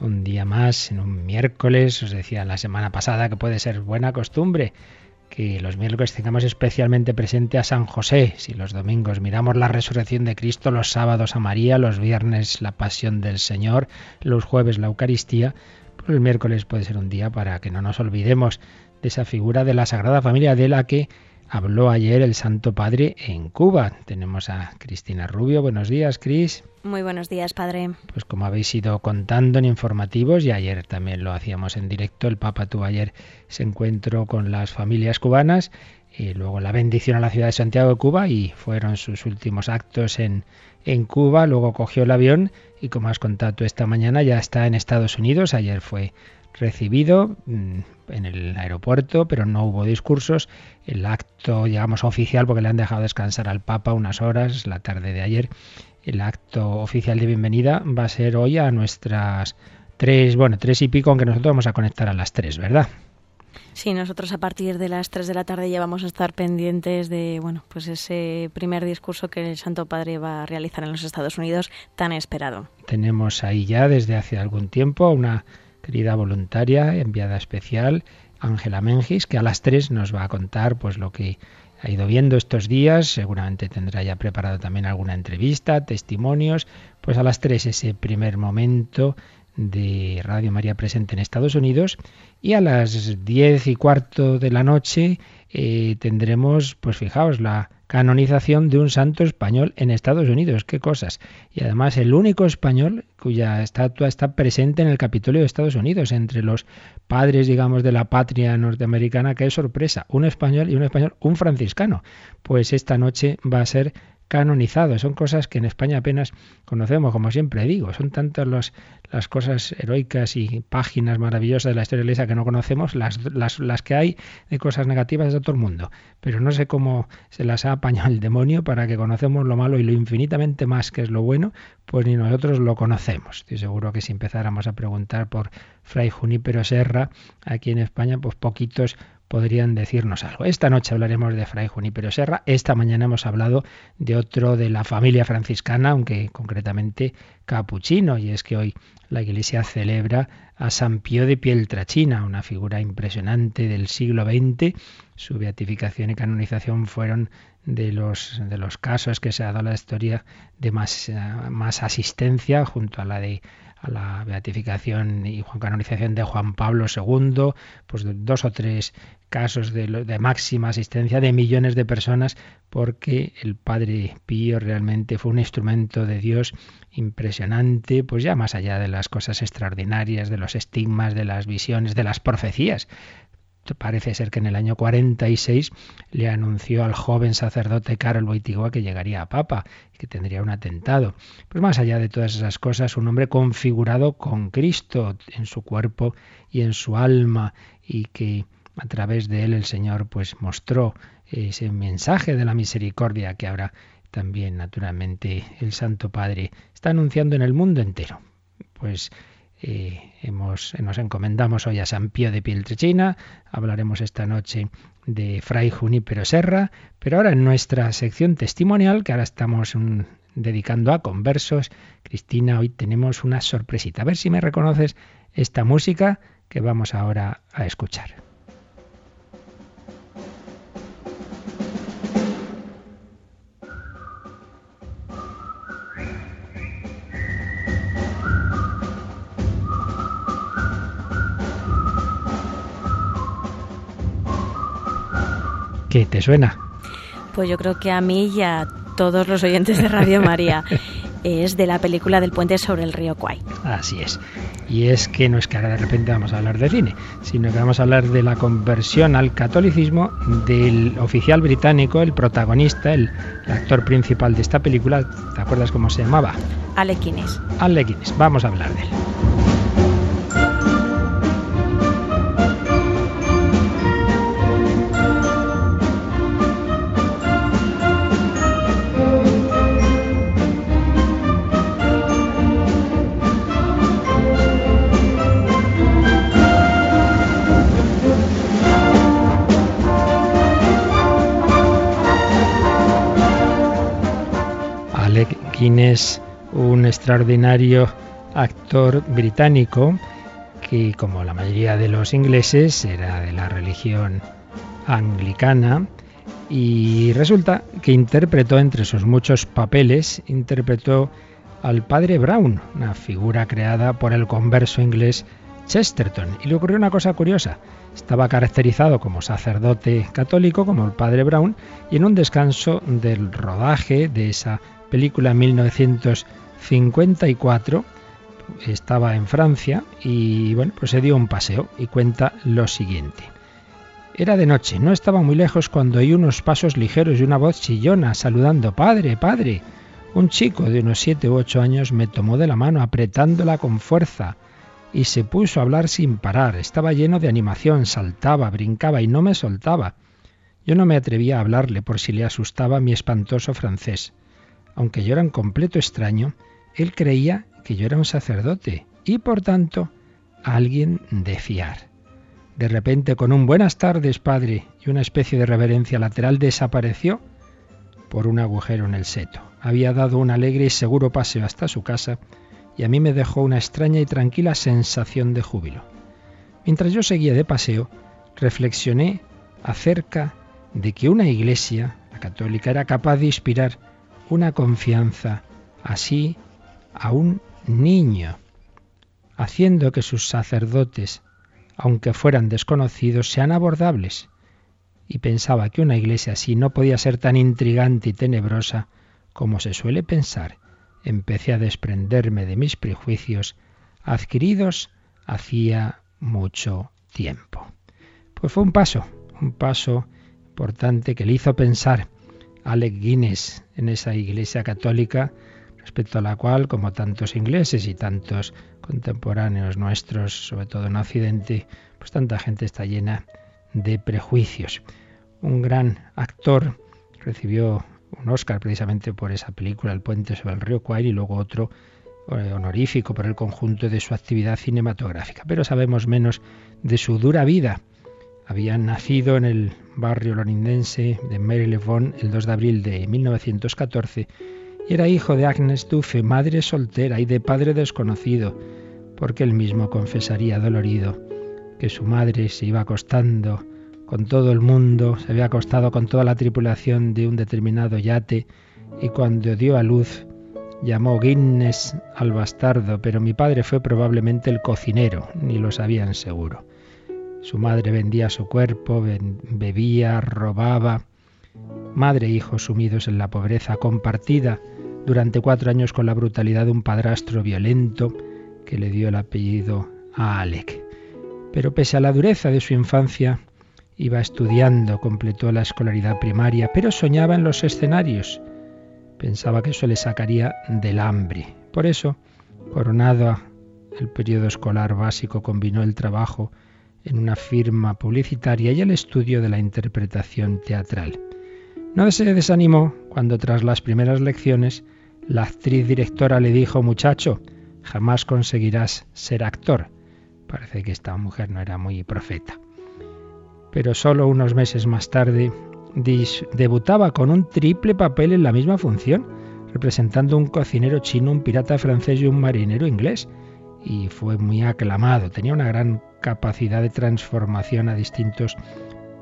un día más, en un miércoles. Os decía la semana pasada que puede ser buena costumbre que los miércoles tengamos especialmente presente a San José. Si los domingos miramos la resurrección de Cristo, los sábados a María, los viernes la pasión del Señor, los jueves la Eucaristía, pues el miércoles puede ser un día para que no nos olvidemos de esa figura de la Sagrada Familia de la que habló ayer el Santo Padre en Cuba. Tenemos a Cristina Rubio. Buenos días, Cris. Muy buenos días, Padre. Pues como habéis ido contando en informativos, y ayer también lo hacíamos en directo, el Papa tuvo ayer ese encuentro con las familias cubanas y luego la bendición a la ciudad de Santiago de Cuba y fueron sus últimos actos en, en Cuba, luego cogió el avión y como has contado esta mañana ya está en Estados Unidos, ayer fue recibido mm, en el aeropuerto, pero no hubo discursos. El acto, digamos, oficial, porque le han dejado descansar al Papa unas horas, la tarde de ayer. El acto oficial de bienvenida va a ser hoy a nuestras tres, bueno, tres y pico, aunque nosotros vamos a conectar a las tres, ¿verdad? Sí, nosotros a partir de las tres de la tarde ya vamos a estar pendientes de, bueno, pues ese primer discurso que el Santo Padre va a realizar en los Estados Unidos tan esperado. Tenemos ahí ya desde hace algún tiempo una querida voluntaria, enviada especial, Ángela Mengis, que a las tres nos va a contar pues lo que ha ido viendo estos días, seguramente tendrá ya preparado también alguna entrevista, testimonios, pues a las tres ese primer momento de Radio María presente en Estados Unidos y a las diez y cuarto de la noche eh, tendremos, pues fijaos, la canonización de un santo español en Estados Unidos. Qué cosas. Y además el único español cuya estatua está presente en el Capitolio de Estados Unidos, entre los padres, digamos, de la patria norteamericana. Qué sorpresa. Un español y un español, un franciscano. Pues esta noche va a ser canonizado. Son cosas que en España apenas conocemos, como siempre digo. Son tantas los, las cosas heroicas y páginas maravillosas de la historia de Iglesia que no conocemos, las, las, las que hay de cosas negativas de todo el mundo. Pero no sé cómo se las ha apañado el demonio para que conocemos lo malo y lo infinitamente más que es lo bueno, pues ni nosotros lo conocemos. Estoy seguro que si empezáramos a preguntar por Fray Junípero Serra aquí en España, pues poquitos podrían decirnos algo. Esta noche hablaremos de Fray Junípero Serra. Esta mañana hemos hablado de otro de la familia franciscana, aunque concretamente capuchino, y es que hoy la Iglesia celebra a San Pío de Pieltrachina, una figura impresionante del siglo XX. Su beatificación y canonización fueron de los, de los casos que se ha dado la historia de más, más asistencia junto a la de a la beatificación y canonización de Juan Pablo II, pues dos o tres casos de, de, máxima asistencia de millones de personas, porque el Padre Pío realmente fue un instrumento de Dios impresionante, pues ya más allá de las cosas extraordinarias, de los estigmas, de las visiones, de las profecías parece ser que en el año 46 le anunció al joven sacerdote Karol Wojtyła que llegaría a papa y que tendría un atentado. Pues más allá de todas esas cosas, un hombre configurado con Cristo en su cuerpo y en su alma y que a través de él el Señor pues mostró ese mensaje de la misericordia que ahora también naturalmente el Santo Padre está anunciando en el mundo entero. Pues eh, hemos, nos encomendamos hoy a San Pío de Pieltrechina, hablaremos esta noche de Fray Junípero Serra, pero ahora en nuestra sección testimonial, que ahora estamos dedicando a conversos, Cristina, hoy tenemos una sorpresita. A ver si me reconoces esta música que vamos ahora a escuchar. ¿Qué te suena? Pues yo creo que a mí y a todos los oyentes de Radio María es de la película del puente sobre el río Kwai. Así es. Y es que no es que ahora de repente vamos a hablar de cine, sino que vamos a hablar de la conversión al catolicismo del oficial británico, el protagonista, el, actor principal de esta película. ¿Te acuerdas cómo se llamaba? Alec Guinness. Alec Guinness. Vamos a hablar de él. Guinness, un extraordinario actor británico que, como la mayoría de los ingleses, era de la religión anglicana y resulta que interpretó entre sus muchos papeles, interpretó al padre Brown, una figura creada por el converso inglés Chesterton. Y le ocurrió una cosa curiosa. Estaba caracterizado como sacerdote católico, como el padre Brown, y en un descanso del rodaje de esa película en 1954, estaba en Francia y bueno, pues se dio un paseo y cuenta lo siguiente. Era de noche, no estaba muy lejos cuando oí unos pasos ligeros y una voz chillona saludando Padre, Padre. Un chico de unos siete u ocho años me tomó de la mano apretándola con fuerza y se puso a hablar sin parar. Estaba lleno de animación, saltaba, brincaba y no me soltaba. Yo no me atrevía a hablarle por si le asustaba mi espantoso francés. Aunque yo era un completo extraño, él creía que yo era un sacerdote y por tanto alguien de fiar. De repente, con un buenas tardes, padre, y una especie de reverencia lateral, desapareció por un agujero en el seto. Había dado un alegre y seguro paseo hasta su casa y a mí me dejó una extraña y tranquila sensación de júbilo. Mientras yo seguía de paseo, reflexioné acerca de que una iglesia, la católica, era capaz de inspirar una confianza así a un niño, haciendo que sus sacerdotes aunque fueran desconocidos, sean abordables. Y pensaba que una iglesia así no podía ser tan intrigante y tenebrosa como se suele pensar. Empecé a desprenderme de mis prejuicios adquiridos hacía mucho tiempo. Pues fue un paso, un paso importante que le hizo pensar Alec Guinness en esa iglesia católica respecto a la cual, como tantos ingleses y tantos contemporáneos nuestros, sobre todo en Occidente, pues tanta gente está llena de prejuicios. Un gran actor recibió un Oscar precisamente por esa película, El puente sobre el río Kwai, y luego otro eh, honorífico por el conjunto de su actividad cinematográfica. Pero sabemos menos de su dura vida. Había nacido en el barrio londinense de Marylebone el 2 de abril de 1914 era hijo de Agnes Duffe, madre soltera y de padre desconocido, porque él mismo confesaría dolorido que su madre se iba acostando con todo el mundo, se había acostado con toda la tripulación de un determinado yate y cuando dio a luz llamó Guinness al bastardo, pero mi padre fue probablemente el cocinero, ni lo sabían seguro. Su madre vendía su cuerpo, bebía, robaba. Madre e hijo sumidos en la pobreza compartida, durante cuatro años con la brutalidad de un padrastro violento que le dio el apellido a Alec. Pero pese a la dureza de su infancia, iba estudiando, completó la escolaridad primaria, pero soñaba en los escenarios. Pensaba que eso le sacaría del hambre. Por eso, coronado el periodo escolar básico, combinó el trabajo en una firma publicitaria y el estudio de la interpretación teatral. No se desanimó cuando tras las primeras lecciones la actriz directora le dijo, muchacho, jamás conseguirás ser actor. Parece que esta mujer no era muy profeta. Pero solo unos meses más tarde debutaba con un triple papel en la misma función, representando un cocinero chino, un pirata francés y un marinero inglés. Y fue muy aclamado, tenía una gran capacidad de transformación a distintos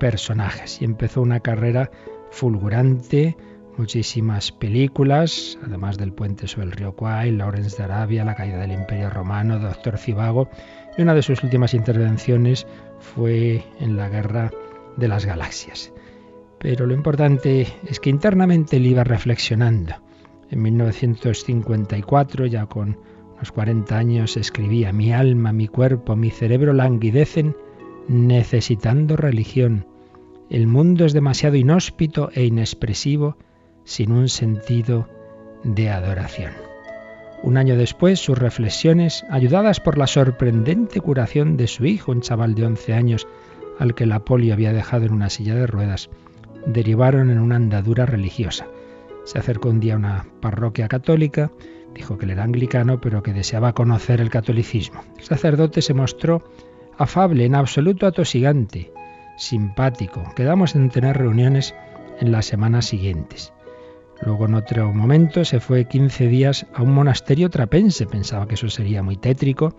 personajes y empezó una carrera fulgurante, muchísimas películas, además del puente sobre el río Kwai, Lawrence de Arabia, la caída del Imperio Romano, Doctor Cibago, y una de sus últimas intervenciones fue en la Guerra de las Galaxias. Pero lo importante es que internamente él iba reflexionando. En 1954, ya con unos 40 años, escribía, mi alma, mi cuerpo, mi cerebro languidecen necesitando religión. El mundo es demasiado inhóspito e inexpresivo sin un sentido de adoración. Un año después, sus reflexiones, ayudadas por la sorprendente curación de su hijo, un chaval de 11 años, al que la polio había dejado en una silla de ruedas, derivaron en una andadura religiosa. Se acercó un día a una parroquia católica, dijo que él era anglicano, pero que deseaba conocer el catolicismo. El sacerdote se mostró afable, en absoluto atosigante, simpático. Quedamos en tener reuniones en las semanas siguientes. Luego en otro momento se fue 15 días a un monasterio trapense, pensaba que eso sería muy tétrico,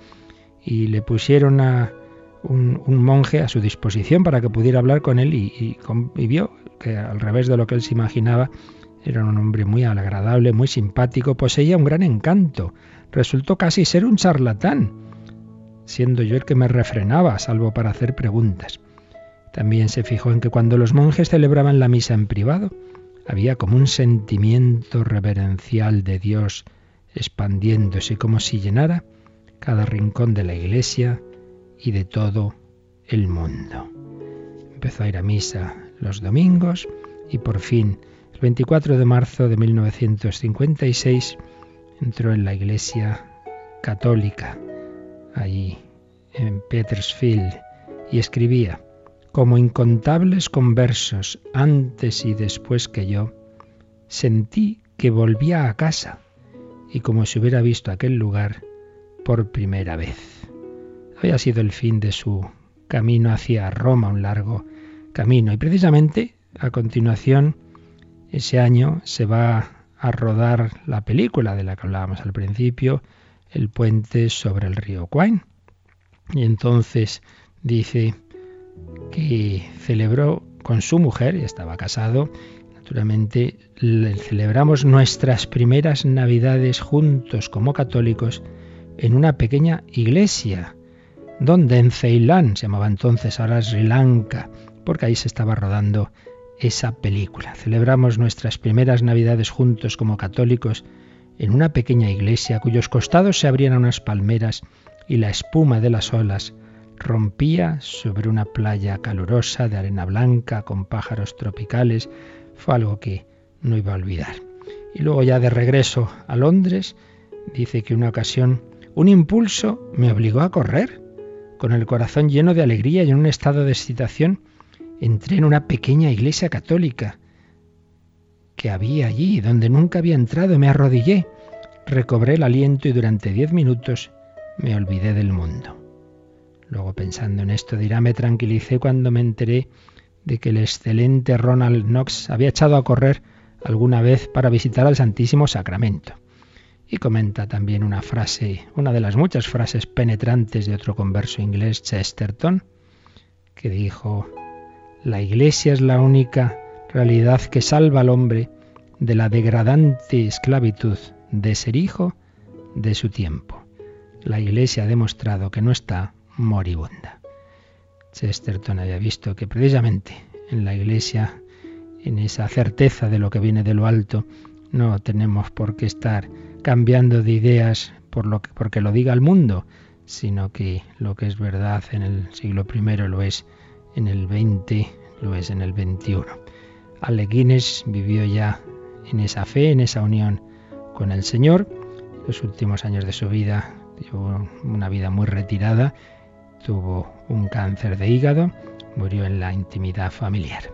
y le pusieron a un, monje a su disposición para que pudiera hablar con él y, y vio que al revés de lo que él se imaginaba, era un hombre muy agradable, muy simpático, poseía un gran encanto. Resultó casi ser un charlatán, siendo yo el que me refrenaba, salvo para hacer preguntas. También se fijó en que cuando los monjes celebraban la misa en privado, había como un sentimiento reverencial de Dios expandiéndose como si llenara cada rincón de la iglesia y de todo el mundo. Empezó a ir a misa los domingos y por fin el 24 de marzo de 1956 entró en la iglesia católica, allí en Petersfield, y escribía, como incontables conversos antes y después que yo, sentí que volvía a casa y como si hubiera visto aquel lugar por primera vez. Había sido el fin de su camino hacia Roma, un largo camino, y precisamente a continuación ese año se va a rodar la película de la que hablábamos al principio, El puente sobre el río Quine. Y entonces dice que celebró con su mujer, estaba casado, naturalmente celebramos nuestras primeras navidades juntos como católicos en una pequeña iglesia, donde en Ceilán, se llamaba entonces ahora Sri Lanka, porque ahí se estaba rodando esa película. Celebramos nuestras primeras Navidades juntos como católicos en una pequeña iglesia cuyos costados se abrían a unas palmeras y la espuma de las olas rompía sobre una playa calurosa de arena blanca con pájaros tropicales. Fue algo que no iba a olvidar. Y luego ya de regreso a Londres, dice que una ocasión un impulso me obligó a correr, con el corazón lleno de alegría y en un estado de excitación entré en una pequeña iglesia católica que había allí, donde nunca había entrado, me arrodillé, recobré el aliento y durante diez minutos me olvidé del mundo. Luego pensando en esto dirá, me tranquilicé cuando me enteré de que el excelente Ronald Knox había echado a correr alguna vez para visitar al Santísimo Sacramento. Y comenta también una frase, una de las muchas frases penetrantes de otro converso inglés, Chesterton, que dijo, la Iglesia es la única realidad que salva al hombre de la degradante esclavitud de ser hijo de su tiempo. La Iglesia ha demostrado que no está moribunda. Chesterton había visto que precisamente en la Iglesia, en esa certeza de lo que viene de lo alto, no tenemos por qué estar cambiando de ideas por lo que, porque lo diga el mundo, sino que lo que es verdad en el siglo I lo es en el 20 lo es en el 21. Ale Guinness vivió ya en esa fe, en esa unión con el Señor. Los últimos años de su vida tuvo una vida muy retirada, tuvo un cáncer de hígado, murió en la intimidad familiar.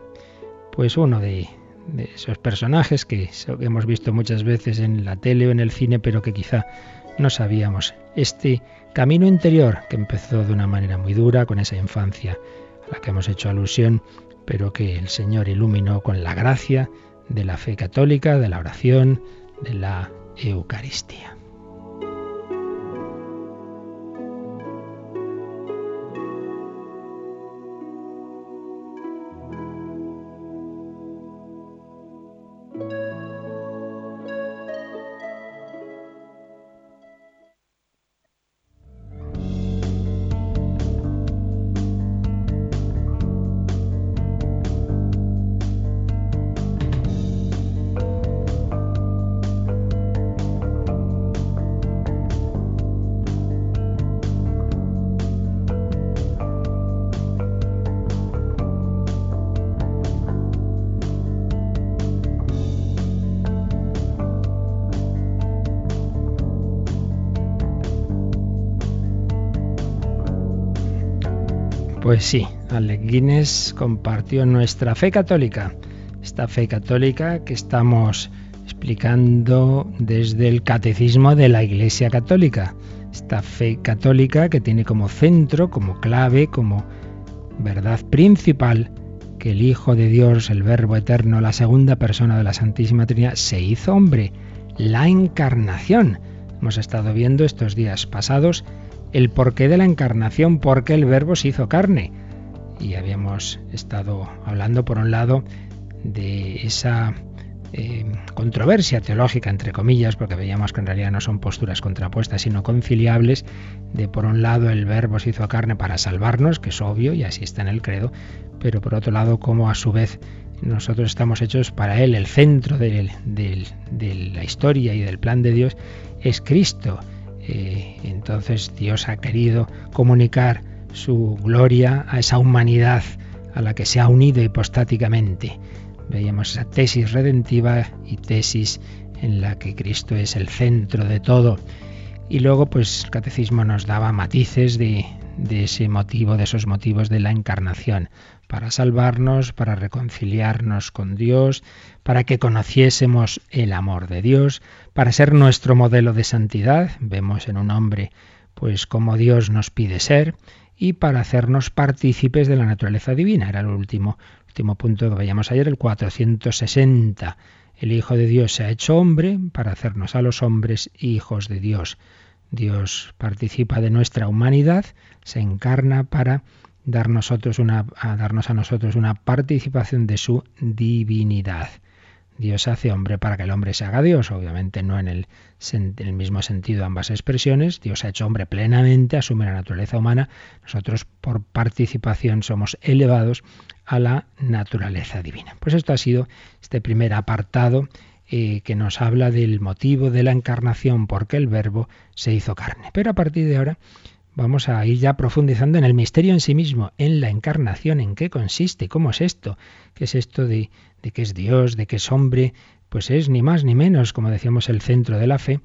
Pues uno de, de esos personajes que hemos visto muchas veces en la tele o en el cine, pero que quizá no sabíamos. Este camino interior que empezó de una manera muy dura, con esa infancia la que hemos hecho alusión, pero que el Señor iluminó con la gracia de la fe católica, de la oración, de la Eucaristía. Pues sí, Alec Guinness compartió nuestra fe católica, esta fe católica que estamos explicando desde el catecismo de la Iglesia Católica, esta fe católica que tiene como centro, como clave, como verdad principal que el Hijo de Dios, el Verbo Eterno, la segunda persona de la Santísima Trinidad, se hizo hombre, la encarnación. Hemos estado viendo estos días pasados el porqué de la encarnación, por qué el Verbo se hizo carne. Y habíamos estado hablando, por un lado, de esa eh, controversia teológica, entre comillas, porque veíamos que en realidad no son posturas contrapuestas, sino conciliables, de por un lado el verbo se hizo carne para salvarnos, que es obvio y así está en el credo, pero por otro lado como a su vez nosotros estamos hechos para Él, el centro de, la historia y del plan de Dios es Cristo. Eh, entonces Dios ha querido comunicar su gloria a esa humanidad a la que se ha unido hipostáticamente. Veíamos esa tesis redentiva y tesis en la que Cristo es el centro de todo. Y luego, pues el catecismo nos daba matices de, de ese motivo, de esos motivos de la encarnación, para salvarnos, para reconciliarnos con Dios, para que conociésemos el amor de Dios, para ser nuestro modelo de santidad, vemos en un hombre pues como Dios nos pide ser, y para hacernos partícipes de la naturaleza divina. Era el último, último punto que veíamos ayer, el 460. El Hijo de Dios se ha hecho hombre para hacernos a los hombres hijos de Dios. Dios participa de nuestra humanidad, se encarna para darnos a darnos a nosotros una participación de su divinidad. Dios hace hombre para que el hombre se haga Dios, obviamente no en el, en el, mismo sentido ambas expresiones. Dios ha hecho hombre plenamente, asume la naturaleza humana. Nosotros por participación somos elevados a la naturaleza divina. Pues esto ha sido este primer apartado eh, que nos habla del motivo de la encarnación, porque el verbo se hizo carne. Pero a partir de ahora vamos a ir ya profundizando en el misterio en sí mismo, en la encarnación, en qué consiste, cómo es esto, qué es esto de, de que es Dios, de que es hombre, pues es ni más ni menos, como decíamos, el centro de la fe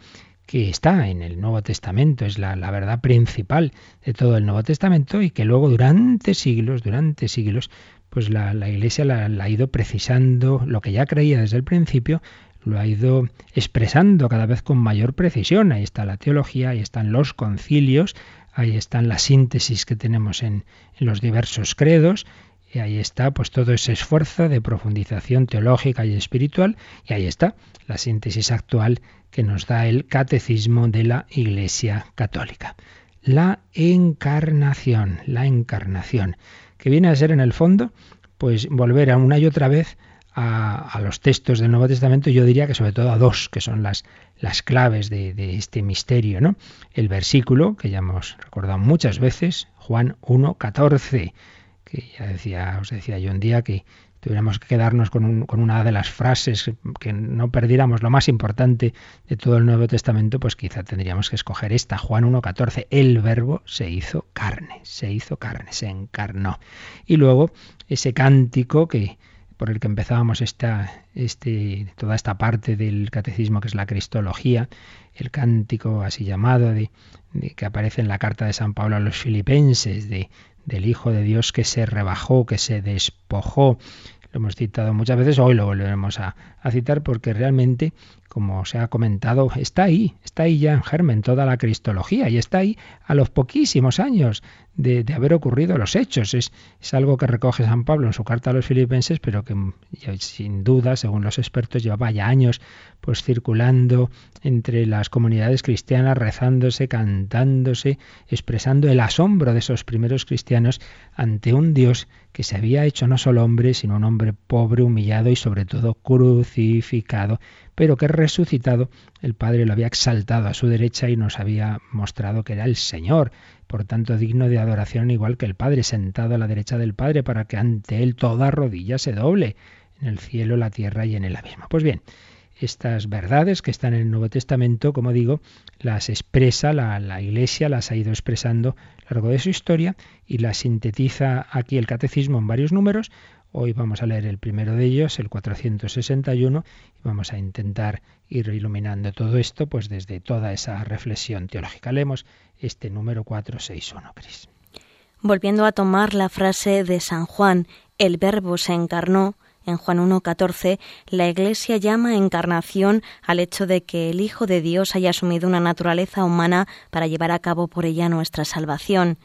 que está en el Nuevo Testamento, es la, verdad principal de todo el Nuevo Testamento y que luego durante siglos, durante siglos, pues la, Iglesia la, ha ido precisando lo que ya creía desde el principio, lo ha ido expresando cada vez con mayor precisión. Ahí está la teología, ahí están los concilios, ahí están las síntesis que tenemos en, en los diversos credos y ahí está pues todo ese esfuerzo de profundización teológica y espiritual y ahí está la síntesis actual que nos da el catecismo de la Iglesia Católica. La encarnación, la encarnación, que viene a ser en el fondo pues volver a una y otra vez a, los textos del Nuevo Testamento, yo diría que sobre todo a dos, que son las, las claves de, este misterio, ¿no? El versículo, que ya hemos recordado muchas veces, Juan 1, 14 que ya decía, os decía yo un día que tuviéramos que quedarnos con, con, una de las frases, que no perdiéramos lo más importante de todo el Nuevo Testamento, pues quizá tendríamos que escoger esta, Juan 1.14, el verbo se hizo carne, se hizo carne, se encarnó. Y luego ese cántico que por el que empezábamos esta, este, toda esta parte del catecismo que es la cristología, el cántico así llamado de, que aparece en la carta de San Pablo a los filipenses, de, del Hijo de Dios que se rebajó, que se despojó. Lo hemos citado muchas veces, hoy lo volveremos a, a citar porque realmente como se ha comentado, está ahí, está ahí ya en germen toda la cristología y está ahí a los poquísimos años de, haber ocurrido los hechos. Es, es, algo que recoge San Pablo en su carta a los filipenses, pero que sin duda, según los expertos, llevaba ya años pues circulando entre las comunidades cristianas, rezándose, cantándose, expresando el asombro de esos primeros cristianos ante un Dios que se había hecho no solo hombre, sino un hombre pobre, humillado y sobre todo crucificado pero que resucitado el Padre lo había exaltado a su derecha y nos había mostrado que era el Señor, por tanto digno de adoración igual que el Padre, sentado a la derecha del Padre para que ante él toda rodilla se doble en el cielo, la tierra y en el abismo. Pues bien, estas verdades que están en el Nuevo Testamento, como digo, las expresa la, Iglesia, las ha ido expresando a lo largo de su historia y las sintetiza aquí el Catecismo en varios números Hoy vamos a leer el primero de ellos, el 461, y vamos a intentar ir iluminando todo esto pues desde toda esa reflexión teológica. Leemos este número 461, Cris. Volviendo a tomar la frase de San Juan, el verbo se encarnó, en Juan 1.14, la Iglesia llama encarnación al hecho de que el Hijo de Dios haya asumido una naturaleza humana para llevar a cabo por ella nuestra salvación.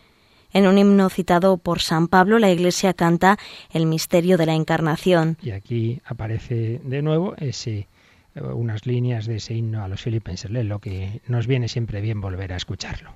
En un himno citado por San Pablo, la Iglesia canta el misterio de la Encarnación. Y aquí aparece de nuevo ese unas líneas de ese himno a los filipenses, lo que nos viene siempre bien volver a escucharlo.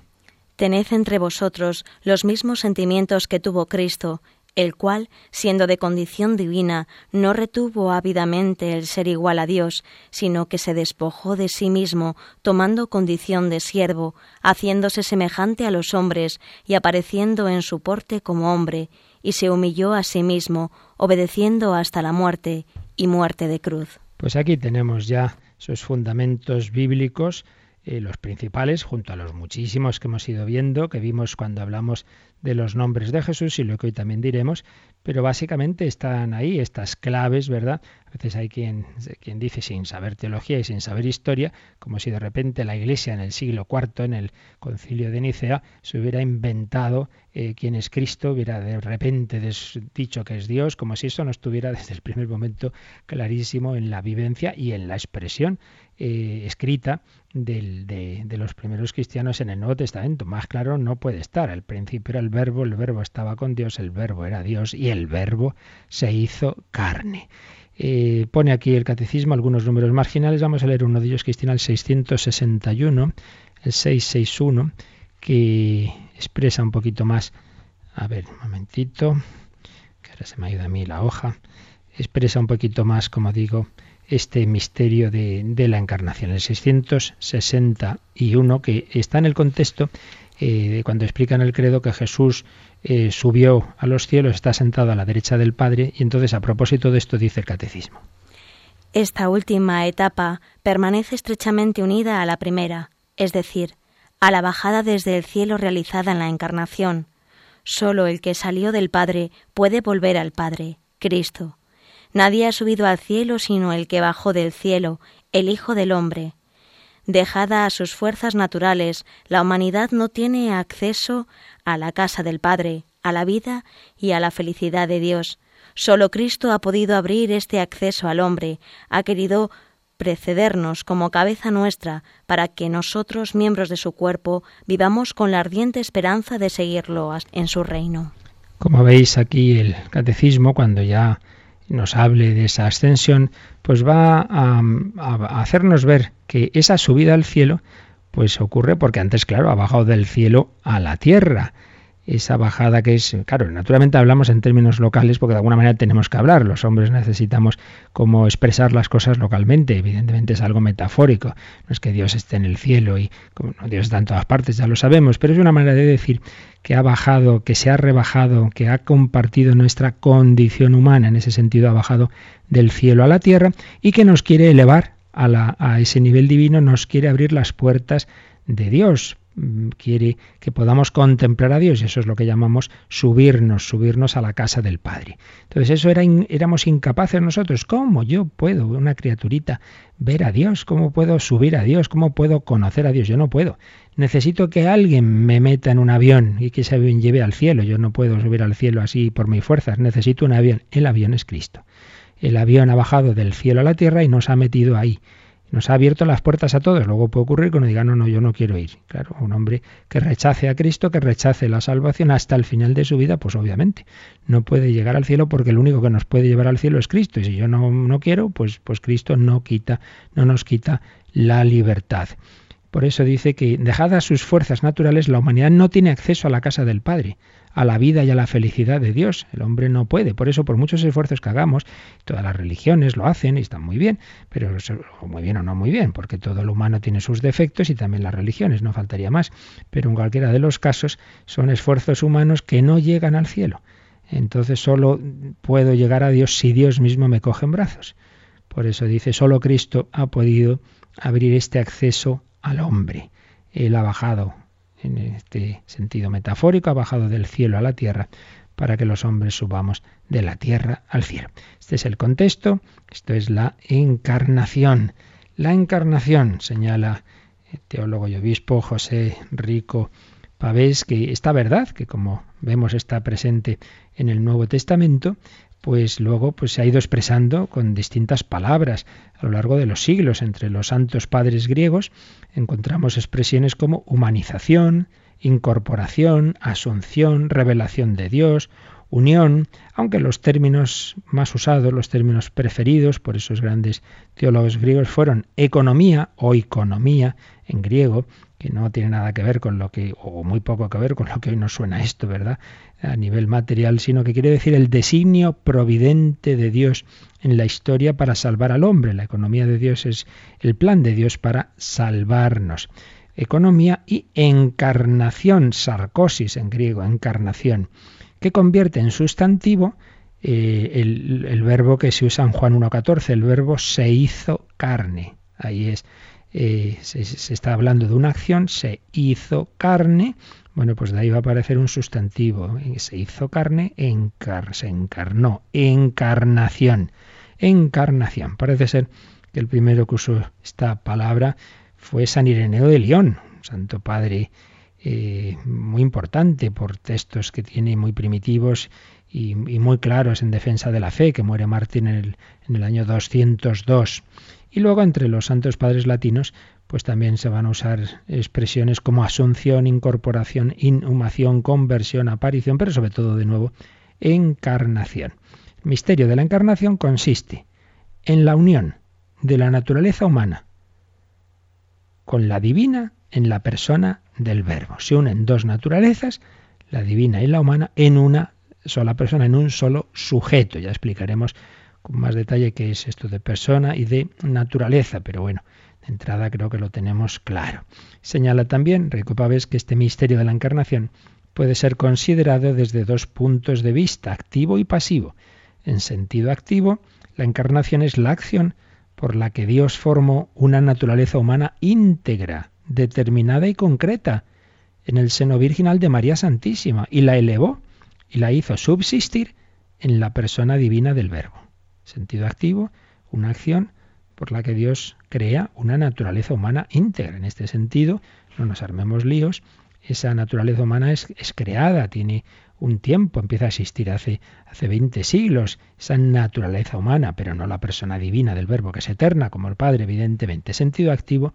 Tened entre vosotros los mismos sentimientos que tuvo Cristo, el cual, siendo de condición divina, no retuvo ávidamente el ser igual a Dios, sino que se despojó de sí mismo, tomando condición de siervo, haciéndose semejante a los hombres y apareciendo en su porte como hombre, y se humilló a sí mismo, obedeciendo hasta la muerte y muerte de cruz. Pues aquí tenemos ya esos fundamentos bíblicos eh, los principales, junto a los muchísimos que hemos ido viendo, que vimos cuando hablamos de los nombres de Jesús y lo que hoy también diremos, pero básicamente están ahí estas claves, ¿verdad? A veces hay quien, quien dice sin saber teología y sin saber historia, como si de repente la Iglesia en el siglo IV, en el concilio de Nicea, se hubiera inventado eh, quién es Cristo, hubiera de repente dicho que es Dios, como si eso no estuviera desde el primer momento clarísimo en la vivencia y en la expresión eh, escrita de, los primeros cristianos en el Nuevo Testamento. Más claro no puede estar. Al principio era el verbo, el verbo estaba con Dios, el verbo era Dios y el verbo se hizo carne. Eh, pone aquí el catecismo algunos números marginales. Vamos a leer uno de ellos está el 661, el 661, que expresa un poquito más. A ver, un momentito, que ahora se me ido a mí la hoja. Expresa un poquito más, como digo, este misterio de, la encarnación, el 661, que está en el contexto eh, cuando explican el credo que Jesús eh, subió a los cielos, está sentado a la derecha del Padre, y entonces a propósito de esto dice el catecismo. Esta última etapa permanece estrechamente unida a la primera, es decir, a la bajada desde el cielo realizada en la encarnación. Solo el que salió del Padre puede volver al Padre, Cristo. Nadie ha subido al cielo sino el que bajó del cielo, el Hijo del Hombre. Dejada a sus fuerzas naturales, la humanidad no tiene acceso a la casa del Padre, a la vida y a la felicidad de Dios. Solo Cristo ha podido abrir este acceso al hombre, ha querido precedernos como cabeza nuestra para que nosotros, miembros de su cuerpo, vivamos con la ardiente esperanza de seguirlo en su reino. Como veis aquí el catecismo, cuando ya nos hable de esa ascensión, pues va a, hacernos ver que esa subida al cielo pues ocurre porque antes, claro, ha bajado del cielo a la tierra esa bajada que es, claro, naturalmente hablamos en términos locales porque de alguna manera tenemos que hablar, los hombres necesitamos como expresar las cosas localmente, evidentemente es algo metafórico, no es que Dios esté en el cielo y como Dios está en todas partes, ya lo sabemos, pero es una manera de decir que ha bajado, que se ha rebajado, que ha compartido nuestra condición humana, en ese sentido ha bajado del cielo a la tierra y que nos quiere elevar a, la, a ese nivel divino, nos quiere abrir las puertas de Dios quiere que podamos contemplar a Dios y eso es lo que llamamos subirnos, subirnos a la casa del Padre. Entonces eso era éramos incapaces nosotros. ¿Cómo yo puedo, una criaturita, ver a Dios? ¿Cómo puedo subir a Dios? ¿Cómo puedo conocer a Dios? Yo no puedo. Necesito que alguien me meta en un avión y que ese avión lleve al cielo. Yo no puedo subir al cielo así por mis fuerzas. Necesito un avión. El avión es Cristo. El avión ha bajado del cielo a la tierra y nos ha metido ahí nos ha abierto las puertas a todos. Luego puede ocurrir que uno diga, no, no, yo no quiero ir. Claro, un hombre que rechace a Cristo, que rechace la salvación hasta el final de su vida, pues obviamente no puede llegar al cielo porque el único que nos puede llevar al cielo es Cristo. Y si yo no, no quiero, pues, pues Cristo no quita, no nos quita la libertad. Por eso dice que, dejadas sus fuerzas naturales, la humanidad no tiene acceso a la casa del Padre a la vida y a la felicidad de Dios. El hombre no puede. Por eso, por muchos esfuerzos que hagamos, todas las religiones lo hacen y están muy bien, pero muy bien o no muy bien, porque todo lo humano tiene sus defectos y también las religiones, no faltaría más. Pero en cualquiera de los casos son esfuerzos humanos que no llegan al cielo. Entonces solo puedo llegar a Dios si Dios mismo me coge en brazos. Por eso dice, solo Cristo ha podido abrir este acceso al hombre. Él ha bajado en este sentido metafórico, ha bajado del cielo a la tierra para que los hombres subamos de la tierra al cielo. Este es el contexto, esto es la encarnación. La encarnación, señala el teólogo y obispo José Rico Pavés, que esta verdad, que como vemos está presente en el Nuevo Testamento, pues luego pues se ha ido expresando con distintas palabras a lo largo de los siglos. Entre los santos padres griegos encontramos expresiones como humanización, incorporación, asunción, revelación de Dios, unión, aunque los términos más usados, los términos preferidos por esos grandes teólogos griegos fueron economía o economía en griego, que no tiene nada que ver con lo que, o muy poco que ver con lo que hoy nos suena esto, ¿verdad? A nivel material, sino que quiere decir el designio providente de Dios en la historia para salvar al hombre. La economía de Dios es el plan de Dios para salvarnos. Economía y encarnación, sarcosis en griego, encarnación que convierte en sustantivo eh, el, verbo que se usa en Juan 1.14, el verbo se hizo carne. Ahí es, eh, se, está hablando de una acción, se hizo carne. Bueno, pues de ahí va a aparecer un sustantivo. Se hizo carne, se encarnó. Encarnación. Encarnación. Parece ser que el primero que usó esta palabra fue San Ireneo de León, santo padre eh, muy importante por textos que tiene muy primitivos y, muy claros en defensa de la fe, que muere Martín en el, en el año 202. Y luego entre los santos padres latinos, pues también se van a usar expresiones como asunción, incorporación, inhumación, conversión, aparición, pero sobre todo de nuevo encarnación. El misterio de la encarnación consiste en la unión de la naturaleza humana con la divina en la persona del verbo. Se unen dos naturalezas, la divina y la humana, en una sola persona, en un solo sujeto. Ya explicaremos con más detalle qué es esto de persona y de naturaleza, pero bueno, de entrada creo que lo tenemos claro. Señala también Rico que este misterio de la encarnación puede ser considerado desde dos puntos de vista, activo y pasivo. En sentido activo, la encarnación es la acción por la que Dios formó una naturaleza humana íntegra, determinada y concreta en el seno virginal de María Santísima y la elevó y la hizo subsistir en la persona divina del Verbo. Sentido activo, una acción por la que Dios crea una naturaleza humana íntegra. En este sentido, no nos armemos líos, esa naturaleza humana es, creada, tiene un tiempo, empieza a existir hace, hace 20 siglos, esa naturaleza humana, pero no la persona divina del Verbo, que es eterna, como el Padre, evidentemente. Sentido activo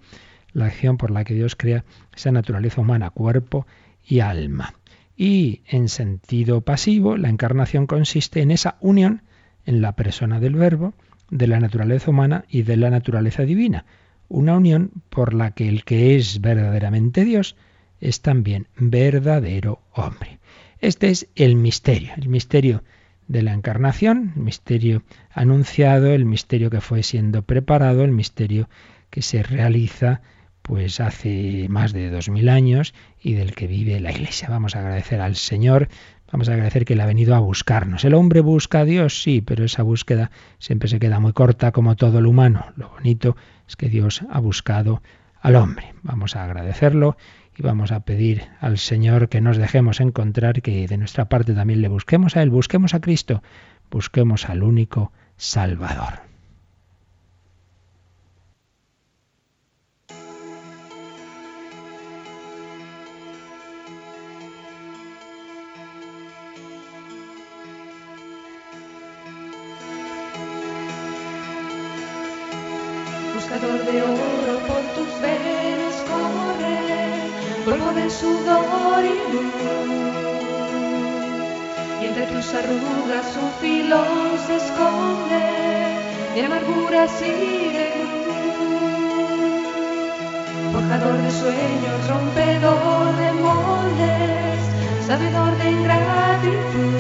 la acción por la que Dios crea esa naturaleza humana, cuerpo y alma. Y en sentido pasivo, la encarnación consiste en esa unión en la persona del Verbo, de la naturaleza humana y de la naturaleza divina. Una unión por la que el que es verdaderamente Dios es también verdadero hombre. Este es el misterio, el misterio de la encarnación, el misterio anunciado, el misterio que fue siendo preparado, el misterio que se realiza pues hace más de dos mil años y del que vive la Iglesia. Vamos a agradecer al Señor, vamos a agradecer que Él ha venido a buscarnos. El hombre busca a Dios, sí, pero esa búsqueda siempre se queda muy corta como todo el humano. Lo bonito es que Dios ha buscado al hombre. Vamos a agradecerlo y vamos a pedir al Señor que nos dejemos encontrar, que de nuestra parte también le busquemos a Él, busquemos a Cristo, busquemos al único Salvador. De oro por tus venas corre, polvo de sudor y luz. Y entre tus arrugas un filón se esconde de amarguras y de luz. Forjador de sueños, rompedor de moldes, sabedor de ingratitud.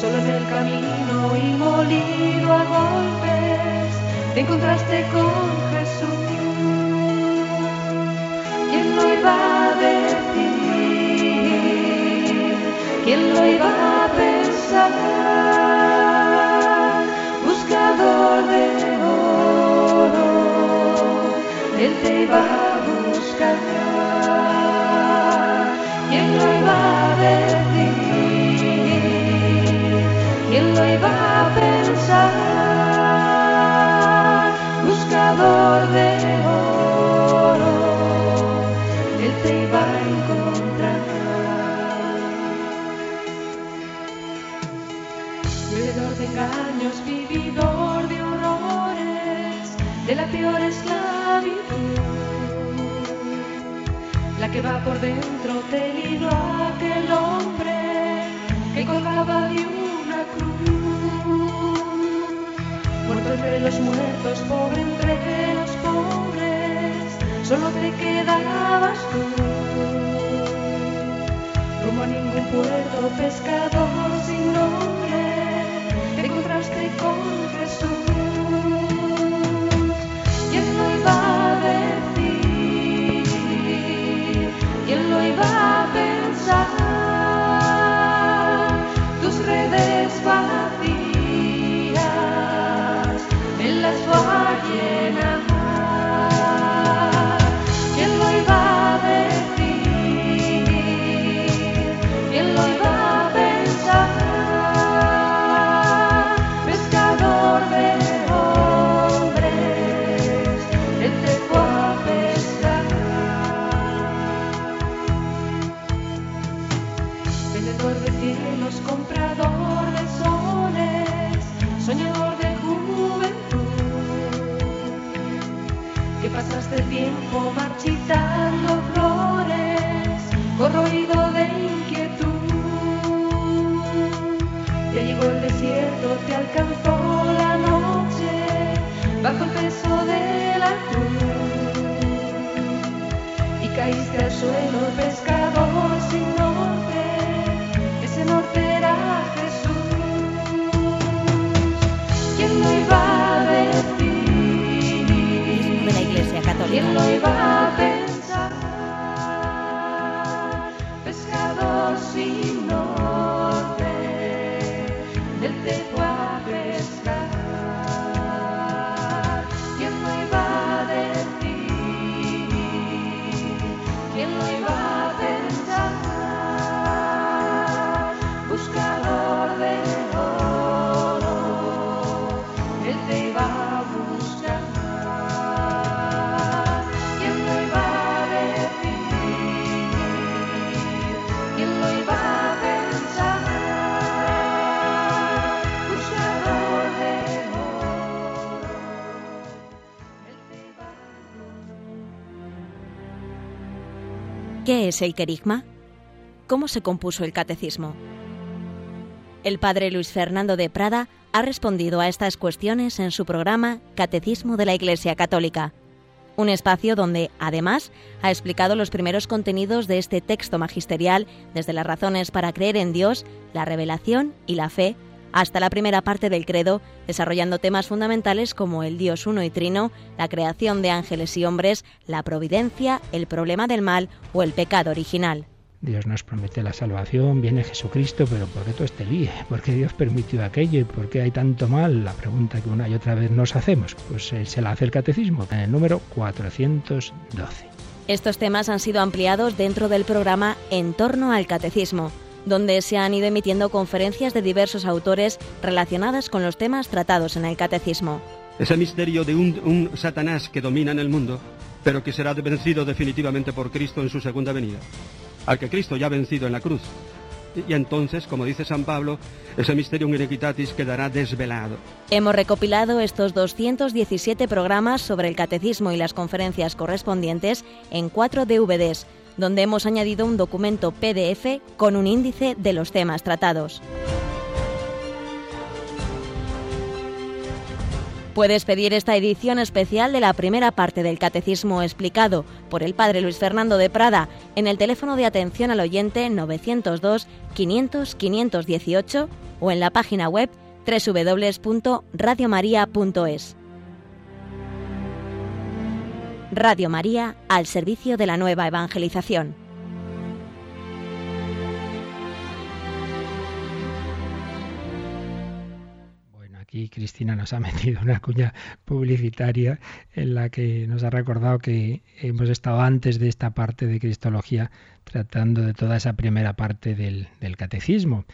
Solo en el camino y molido a golpes te encontraste con Jesús. ¿Quién lo iba a decir? ¿Quién lo iba a pensar? Buscador de oro, Él te iba a que va por dentro te libró aquel hombre que colgaba de una cruz. Muerto entre los muertos, pobre entre los pobres, solo te quedabas tú. Como a ningún puerto, pescador sin nombre, te encontraste con Jesús. Soñador de juventud, que pasaste tiempo marchitando Iglesia ¿Quién lo Católica. iba a pensar? ¿Qué es el querigma? ¿Cómo se compuso el catecismo? El padre Luis Fernando de Prada ha respondido a estas cuestiones en su programa Catecismo de la Iglesia Católica, un espacio donde, además, ha explicado los primeros contenidos de este texto magisterial, desde las razones para creer en Dios, la revelación y la fe, hasta la primera parte del credo, desarrollando temas fundamentales como el Dios uno y trino, la creación de ángeles y hombres, la providencia, el problema del mal o el pecado original. Dios nos promete la salvación, viene Jesucristo, pero ¿por qué todo este lío? ¿Por qué Dios permitió aquello? ¿Y por qué hay tanto mal? La pregunta que una y otra vez nos hacemos. Pues eh, se la hace el catecismo, en el número 412. Estos temas han sido ampliados dentro del programa En torno al Catecismo, donde se han ido emitiendo conferencias de diversos autores relacionadas con los temas tratados en el Catecismo. Ese misterio de un, un Satanás que domina en el mundo, pero que será vencido definitivamente por Cristo en su segunda venida, al que Cristo ya ha vencido en la cruz. Y entonces, como dice San Pablo, ese misterio inequitatis quedará desvelado. Hemos recopilado estos 217 programas sobre el catecismo y las conferencias correspondientes en cuatro DVDs, donde hemos añadido un documento PDF con un índice de los temas tratados. Puedes pedir esta edición especial de la primera parte del Catecismo explicado por el Padre Luis Fernando de Prada en el teléfono de atención al oyente 902 500 518 o en la página web www.radiomaria.es. Radio María al servicio de la nueva evangelización. Bueno, aquí Cristina nos ha metido una cuña publicitaria en la que nos ha recordado que hemos estado antes de esta parte de Cristología tratando de toda esa primera parte del, del catecismo.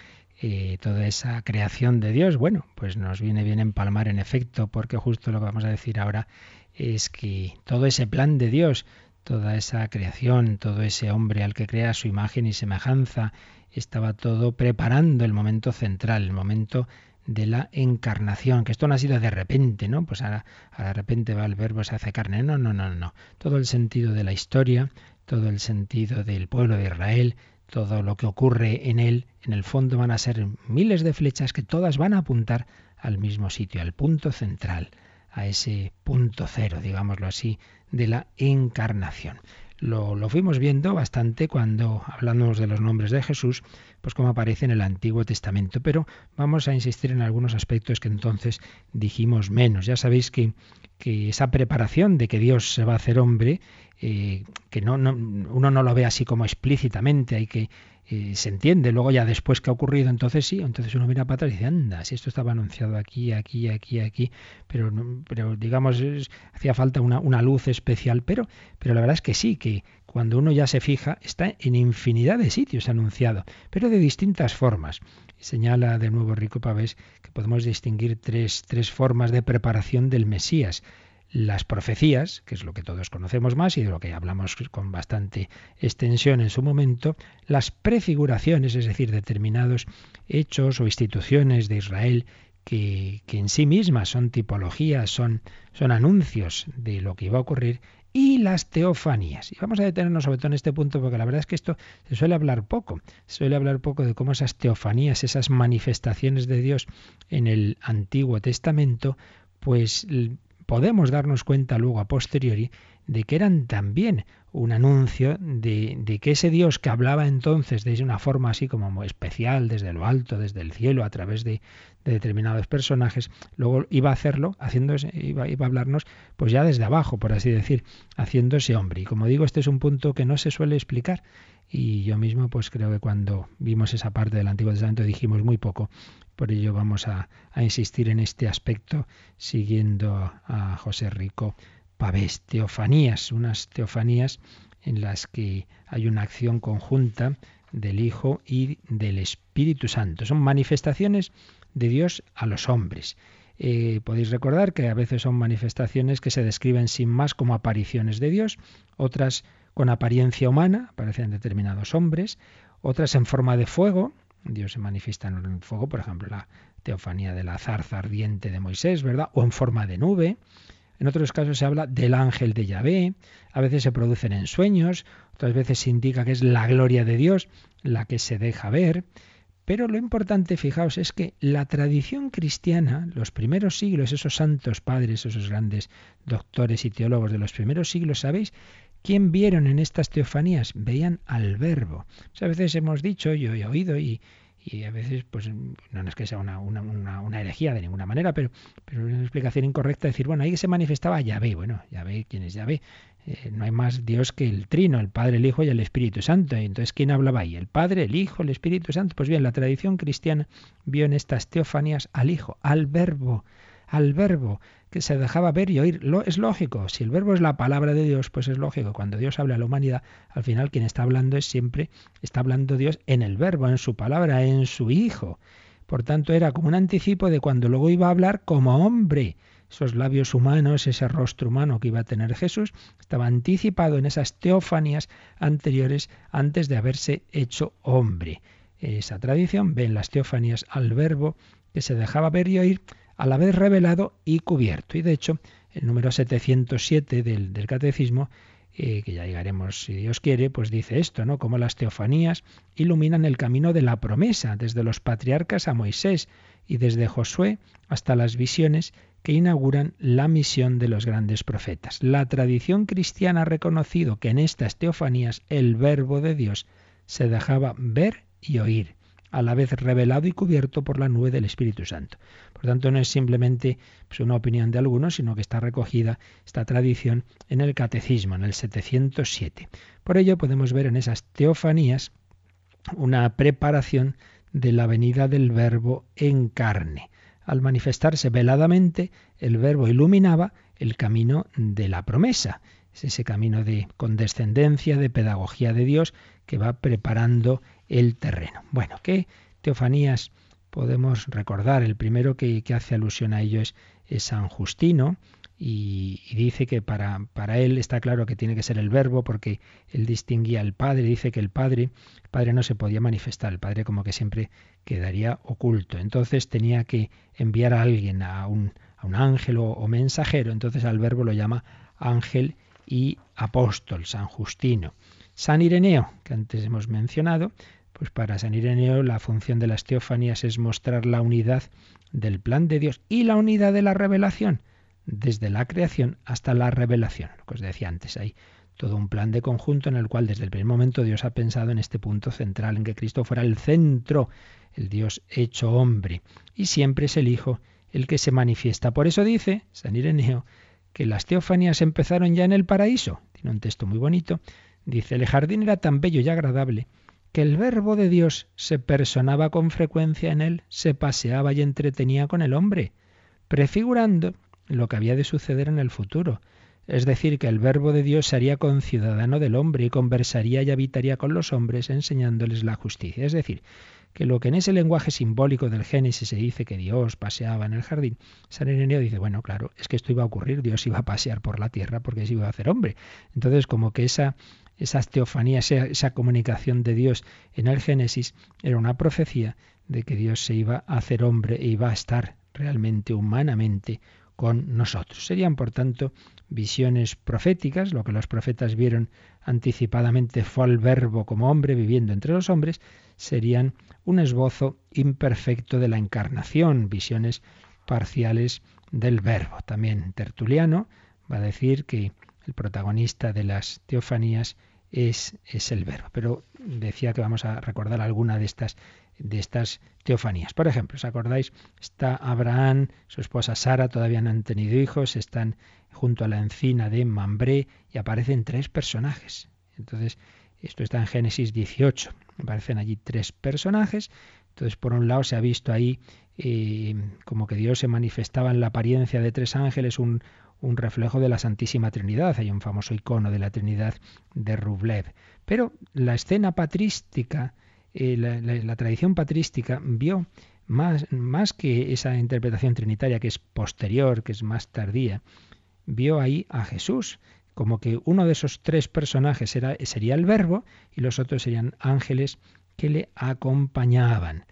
eh, toda esa creación de Dios, bueno, pues nos viene bien empalmar en efecto, porque justo lo que vamos a decir ahora es que todo ese plan de Dios, toda esa creación, todo ese hombre al que crea su imagen y semejanza, estaba todo preparando el momento central, el momento de la encarnación, que esto no ha sido de repente, ¿no? Pues ahora, de repente va el verbo se hace carne. No, no, no, no. Todo el sentido de la historia, todo el sentido del pueblo de Israel, todo lo que ocurre en él, en el fondo van a ser miles de flechas que todas van a apuntar al mismo sitio, al punto central, a ese punto cero, digámoslo así, de la encarnación. Lo, lo, fuimos viendo bastante cuando hablamos de los nombres de Jesús, pues como aparece en el Antiguo Testamento, pero vamos a insistir en algunos aspectos que entonces dijimos menos. Ya sabéis que, que esa preparación de que Dios se va a hacer hombre, eh, que no, no, uno no lo ve así como explícitamente, hay que eh, se entiende. Luego ya después que ha ocurrido, entonces sí, entonces uno mira para atrás y dice, anda, si esto estaba anunciado aquí, aquí, aquí, aquí, pero, pero digamos, hacía falta una, una luz especial, pero, pero la verdad es que sí, que cuando uno ya se fija, está en infinidad de sitios anunciado, pero de distintas formas. Señala de nuevo Rico Pavés que podemos distinguir tres, tres formas de preparación del Mesías las profecías, que es lo que todos conocemos más y de lo que hablamos con bastante extensión en su momento, las prefiguraciones, es decir, determinados hechos o instituciones de Israel que, en sí mismas son tipologías, son, son anuncios de lo que iba a ocurrir, y las teofanías. Y vamos a detenernos sobre todo en este punto porque la verdad es que esto se suele hablar poco. Se suele hablar poco de cómo esas teofanías, esas manifestaciones de Dios en el Antiguo Testamento, pues podemos darnos cuenta luego a posteriori de que eran también un anuncio de, de, que ese Dios que hablaba entonces de una forma así como especial, desde lo alto, desde el cielo, a través de, de determinados personajes, luego iba a hacerlo, haciéndose, iba, iba, a hablarnos, pues ya desde abajo, por así decir, haciéndose hombre. Y como digo, este es un punto que no se suele explicar. Y yo mismo, pues creo que cuando vimos esa parte del Antiguo Testamento dijimos muy poco por ello vamos a, insistir en este aspecto siguiendo a, José Rico Pavés. Teofanías, unas teofanías en las que hay una acción conjunta del Hijo y del Espíritu Santo. Son manifestaciones de Dios a los hombres. Eh, podéis recordar que a veces son manifestaciones que se describen sin más como apariciones de Dios, otras con apariencia humana, aparecen determinados hombres, otras en forma de fuego, Dios se manifiesta en el fuego, por ejemplo, la teofanía de la zarza ardiente de Moisés, ¿verdad? O en forma de nube. En otros casos se habla del ángel de Yahvé, a veces se producen en sueños, otras veces se indica que es la gloria de Dios la que se deja ver. Pero lo importante, fijaos, es que la tradición cristiana, los primeros siglos, esos santos padres, esos grandes doctores y teólogos de los primeros siglos, ¿sabéis? ¿Quién vieron en estas teofanías? Veían al verbo. a veces hemos dicho, yo he oído y, y a veces, pues no es que sea una, una, una, herejía de ninguna manera, pero, pero una explicación incorrecta decir, bueno, ahí se manifestaba Yahvé. Bueno, Yahvé, ¿quién es Yahvé? Eh, no hay más Dios que el Trino, el Padre, el Hijo y el Espíritu Santo. Entonces, ¿quién hablaba ahí? ¿El Padre, el Hijo, el Espíritu Santo? Pues bien, la tradición cristiana vio en estas teofanías al Hijo, al Verbo, al Verbo que se dejaba ver y oír. Lo, es lógico, si el verbo es la palabra de Dios, pues es lógico. Cuando Dios habla a la humanidad, al final quien está hablando es siempre, está hablando Dios en el verbo, en su palabra, en su Hijo. Por tanto, era como un anticipo de cuando luego iba a hablar como hombre. Esos labios humanos, ese rostro humano que iba a tener Jesús, estaba anticipado en esas teofanías anteriores antes de haberse hecho hombre. Esa tradición ve en las teofanías al verbo que se dejaba ver y oír a la vez revelado y cubierto. Y de hecho, el número 707 del, del Catecismo, eh, que ya llegaremos si Dios quiere, pues dice esto, ¿no? Como las teofanías iluminan el camino de la promesa, desde los patriarcas a Moisés y desde Josué hasta las visiones que inauguran la misión de los grandes profetas. La tradición cristiana ha reconocido que en estas teofanías el verbo de Dios se dejaba ver y oír a la vez revelado y cubierto por la nube del Espíritu Santo. Por tanto, no es simplemente pues, una opinión de algunos, sino que está recogida esta tradición en el Catecismo, en el 707. Por ello podemos ver en esas teofanías una preparación de la venida del Verbo en carne. Al manifestarse veladamente, el Verbo iluminaba el camino de la promesa. Es ese camino de condescendencia, de pedagogía de Dios que va preparando el terreno. Bueno, ¿qué teofanías podemos recordar? El primero que, hace alusión a ello es, San Justino, y, dice que para, él está claro que tiene que ser el verbo porque él distinguía al Padre, dice que el Padre, Padre no se podía manifestar, el Padre como que siempre quedaría oculto. Entonces tenía que enviar a alguien, a un, a un ángel o, o, mensajero, entonces al verbo lo llama ángel y apóstol, San Justino. San Ireneo, que antes hemos mencionado, pues para San Ireneo la función de las teofanías es mostrar la unidad del plan de Dios y la unidad de la revelación, desde la creación hasta la revelación. Lo que os decía antes, hay todo un plan de conjunto en el cual desde el primer momento Dios ha pensado en este punto central, en que Cristo fuera el centro, el Dios hecho hombre, y siempre es el Hijo el que se manifiesta. Por eso dice San Ireneo que las teofanías empezaron ya en el paraíso. Tiene un texto muy bonito. Dice, el jardín era tan bello y agradable que el verbo de Dios se personaba con frecuencia en él, se paseaba y entretenía con el hombre, prefigurando lo que había de suceder en el futuro. Es decir, que el verbo de Dios sería conciudadano del hombre y conversaría y habitaría con los hombres enseñándoles la justicia. Es decir, que lo que en ese lenguaje simbólico del Génesis se dice que Dios paseaba en el jardín, San Ireneo dice, bueno, claro, es que esto iba a ocurrir, Dios iba a pasear por la tierra porque se iba a hacer hombre. Entonces, como que esa, esas teofanías, esa, esa comunicación de Dios en el Génesis era una profecía de que Dios se iba a hacer hombre e iba a estar realmente humanamente con nosotros. Serían, por tanto, visiones proféticas, lo que los profetas vieron anticipadamente fue al verbo como hombre viviendo entre los hombres, serían un esbozo imperfecto de la encarnación, visiones parciales del verbo. También Tertuliano va a decir que el protagonista de las teofanías es, es el verbo. Pero decía que vamos a recordar alguna de estas de estas teofanías. Por ejemplo, ¿os acordáis? Está Abraham, su esposa Sara, todavía no han tenido hijos, están junto a la encina de Mambré y aparecen tres personajes. Entonces, esto está en Génesis 18. Aparecen allí tres personajes. Entonces, por un lado se ha visto ahí eh, como que Dios se manifestaba en la apariencia de tres ángeles, un, un reflejo de la Santísima Trinidad. Hay un famoso icono de la Trinidad de Rublev. Pero la escena patrística, eh, la, tradición patrística vio más, más que esa interpretación trinitaria que es posterior, que es más tardía, vio ahí a Jesús como que uno de esos tres personajes era, sería el verbo y los otros serían ángeles que le acompañaban.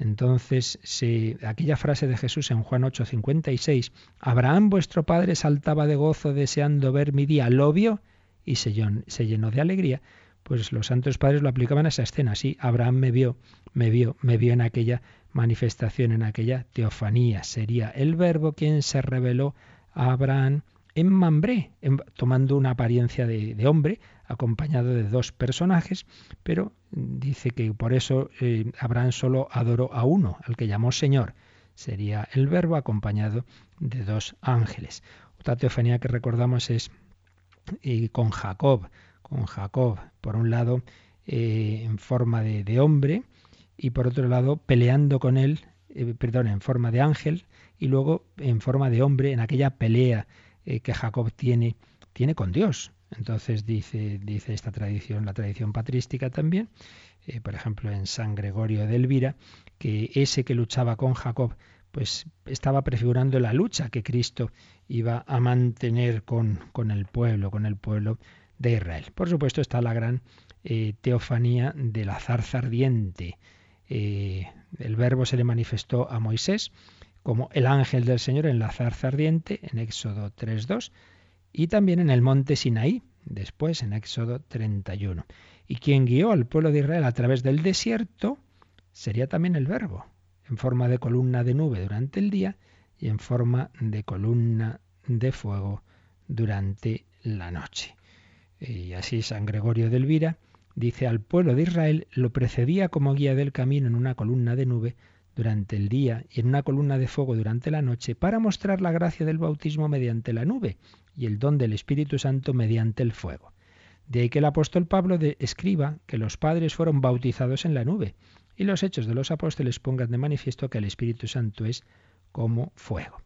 Entonces, se, aquella frase de Jesús en Juan 8:56, Abraham vuestro padre saltaba de gozo deseando ver mi día, lo vio y se, se llenó de alegría. Pues los santos padres lo aplicaban a esa escena, sí, Abraham me vio, me vio, me vio en aquella manifestación, en aquella teofanía. Sería el verbo quien se reveló a Abraham en Mambré, tomando una apariencia de, hombre, acompañado de dos personajes, pero dice que por eso eh, Abraham solo adoró a uno, al que llamó Señor. Sería el verbo acompañado de dos ángeles. Otra teofanía que recordamos es eh, con Jacob, con Jacob, por un lado eh, en forma de, hombre y por otro lado peleando con él, perdón, en forma de ángel y luego en forma de hombre en aquella pelea eh, que Jacob tiene, tiene con Dios. Entonces dice, dice esta tradición, la tradición patrística también, eh, por ejemplo en San Gregorio de Elvira, que ese que luchaba con Jacob, pues estaba prefigurando la lucha que Cristo iba a mantener con, con el pueblo, con el pueblo de Israel. Por supuesto está la gran eh, teofanía de la zarza ardiente. el verbo se le manifestó a Moisés como el ángel del Señor en la zarza ardiente, en Éxodo 3.2, y también en el monte Sinaí, después en Éxodo 31. Y quien guió al pueblo de Israel a través del desierto sería también el verbo, en forma de columna de nube durante el día y en forma de columna de fuego durante la noche. Y así San Gregorio de Elvira dice al pueblo de Israel lo precedía como guía del camino en una columna de nube durante el día y en una columna de fuego durante la noche para mostrar la gracia del bautismo mediante la nube y el don del Espíritu Santo mediante el fuego. De ahí que el apóstol Pablo escriba que los padres fueron bautizados en la nube y los hechos de los apóstoles pongan de manifiesto que el Espíritu Santo es como fuego.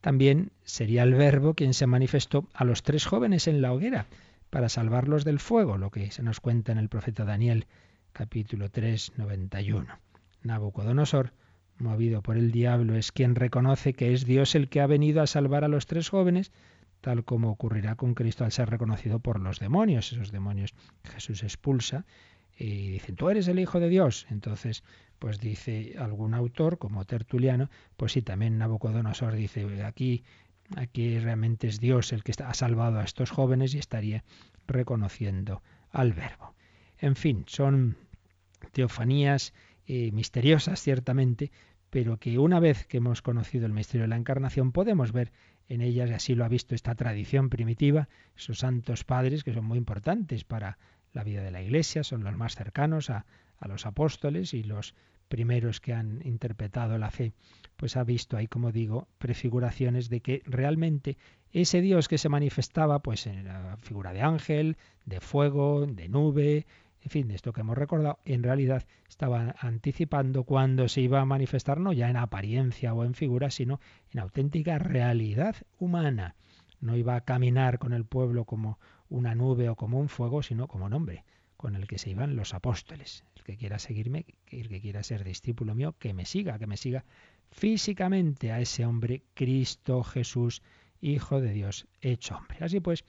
También sería el verbo quien se manifestó a los tres jóvenes en la hoguera para salvarlos del fuego, lo que se nos cuenta en el profeta Daniel capítulo 3, 91. Nabucodonosor, movido por el diablo, es quien reconoce que es Dios el que ha venido a salvar a los tres jóvenes, tal como ocurrirá con Cristo al ser reconocido por los demonios. Esos demonios Jesús expulsa y dicen, tú eres el Hijo de Dios. Entonces, pues dice algún autor, como Tertuliano, pues sí, también Nabucodonosor dice, aquí aquí realmente es Dios el que ha salvado a estos jóvenes y estaría reconociendo al Verbo. En fin, son teofanías eh, misteriosas, ciertamente, pero que una vez que hemos conocido el misterio de la encarnación podemos ver en ellas, y así lo ha visto esta tradición primitiva, esos santos padres que son muy importantes para la vida de la Iglesia, son los más cercanos a, a los apóstoles y los primeros que han interpretado la fe, pues ha visto ahí, como digo, prefiguraciones de que realmente ese Dios que se manifestaba, pues en la figura de ángel, de fuego, de nube, en fin, de esto que hemos recordado, en realidad estaba anticipando cuando se iba a manifestar no ya en apariencia o en figura, sino en auténtica realidad humana. No iba a caminar con el pueblo como una nube o como un fuego, sino como nombre con el que se iban los apóstoles. El que quiera seguirme, el que quiera ser discípulo mío, que me siga, que me siga físicamente a ese hombre, Cristo Jesús, Hijo de Dios, hecho hombre. Así pues,